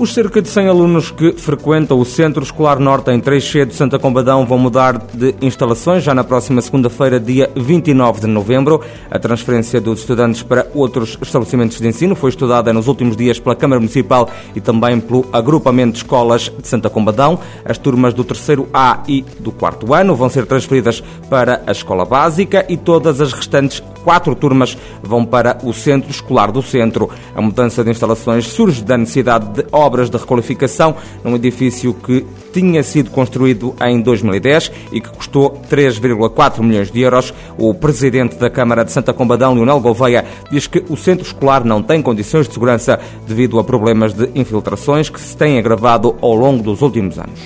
Os cerca de 100 alunos que frequentam o Centro Escolar Norte em 3C de Santa Combadão vão mudar de instalações já na próxima segunda-feira, dia 29 de novembro. A transferência dos estudantes para outros estabelecimentos de ensino foi estudada nos últimos dias pela Câmara Municipal e também pelo Agrupamento de Escolas de Santa Combadão. As turmas do terceiro A e do quarto ano vão ser transferidas para a Escola Básica e todas as restantes quatro turmas vão para o Centro Escolar do Centro. A mudança de instalações surge da necessidade de obras de requalificação num edifício que tinha sido construído em 2010 e que custou 3,4 milhões de euros. O presidente da Câmara de Santa Combadão, Leonel Gouveia, diz que o centro escolar não tem condições de segurança devido a problemas de infiltrações que se têm agravado ao longo dos últimos anos.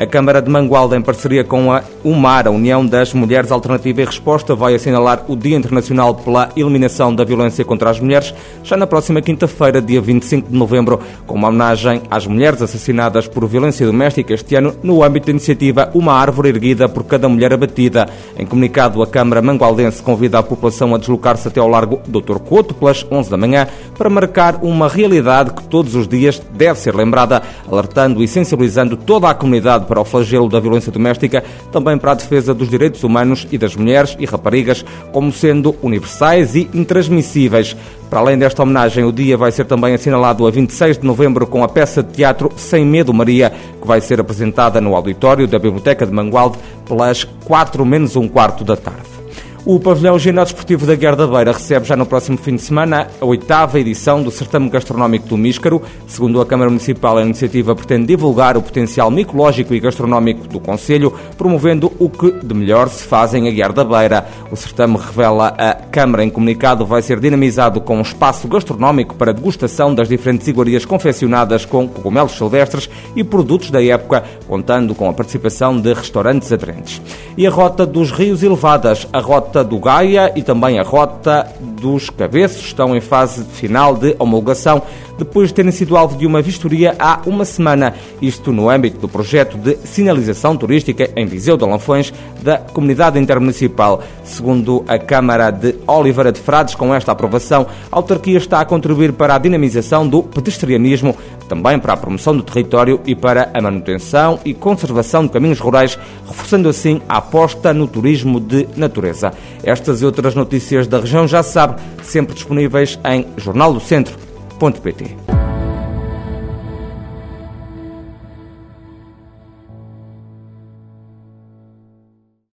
A Câmara de Mangualda, em parceria com a UMAR, a União das Mulheres Alternativa e Resposta, vai assinalar o Dia Internacional pela Eliminação da Violência contra as Mulheres, já na próxima quinta-feira, dia 25 de novembro, com uma homenagem às mulheres assassinadas por violência doméstica este ano, no âmbito da iniciativa Uma Árvore Erguida por Cada Mulher Abatida. Em comunicado, a Câmara Mangualdense convida a população a deslocar-se até ao Largo Dr. Couto, pelas 11 da manhã, para marcar uma realidade que todos os dias deve ser lembrada, alertando e sensibilizando toda a comunidade para o flagelo da violência doméstica, também para a defesa dos direitos humanos e das mulheres e raparigas, como sendo universais e intransmissíveis. Para além desta homenagem, o dia vai ser também assinalado a 26 de novembro com a peça de teatro Sem Medo Maria, que vai ser apresentada no auditório da Biblioteca de Mangualde pelas 4 menos um quarto da tarde. O pavilhão Ginásio Esportivo da Guerra da Beira recebe já no próximo fim de semana a oitava edição do Certame Gastronómico do Míscaro. Segundo a Câmara Municipal, a iniciativa pretende divulgar o potencial micológico e gastronómico do Conselho, promovendo o que de melhor se faz em Aguiar da Beira. O certame revela a Câmara em comunicado vai ser dinamizado com um espaço gastronómico para degustação das diferentes iguarias confeccionadas com cogumelos silvestres e produtos da época, contando com a participação de restaurantes aderentes. E a Rota dos Rios Elevadas, a Rota Rota do Gaia e também a Rota dos Cabeços. Estão em fase final de homologação depois de terem sido alvo de uma vistoria há uma semana. Isto no âmbito do projeto de sinalização turística em Viseu de Lanfões da Comunidade Intermunicipal. Segundo a Câmara de Oliveira de Frades, com esta aprovação, a autarquia está a contribuir para a dinamização do pedestrianismo, também para a promoção do território e para a manutenção e conservação de caminhos rurais, reforçando assim a aposta no turismo de natureza. Estas e outras notícias da região já sabe, sempre disponíveis em jornaldocentro.pt.